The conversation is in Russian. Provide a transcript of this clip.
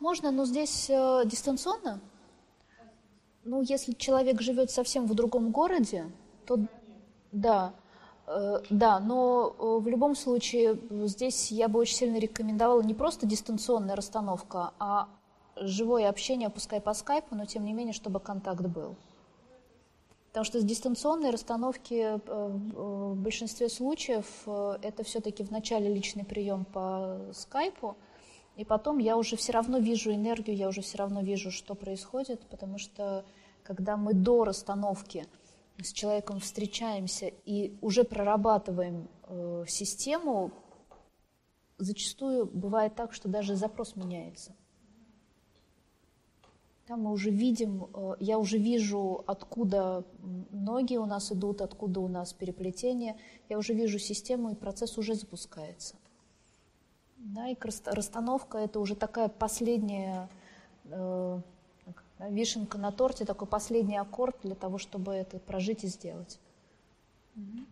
Можно, но здесь э, дистанционно. Ну, если человек живет совсем в другом городе, то да, э, да, но э, в любом случае здесь я бы очень сильно рекомендовала не просто дистанционная расстановка, а живое общение, пускай по скайпу, но тем не менее, чтобы контакт был. Потому что с дистанционной расстановки э, в большинстве случаев это все-таки вначале личный прием по скайпу, и потом я уже все равно вижу энергию, я уже все равно вижу, что происходит, потому что когда мы до расстановки с человеком встречаемся и уже прорабатываем э, систему, зачастую бывает так, что даже запрос меняется. Там мы уже видим, э, я уже вижу, откуда ноги у нас идут, откуда у нас переплетение. Я уже вижу систему, и процесс уже запускается. Да, и расстановка это уже такая последняя э, вишенка на торте, такой последний аккорд для того, чтобы это прожить и сделать. Угу.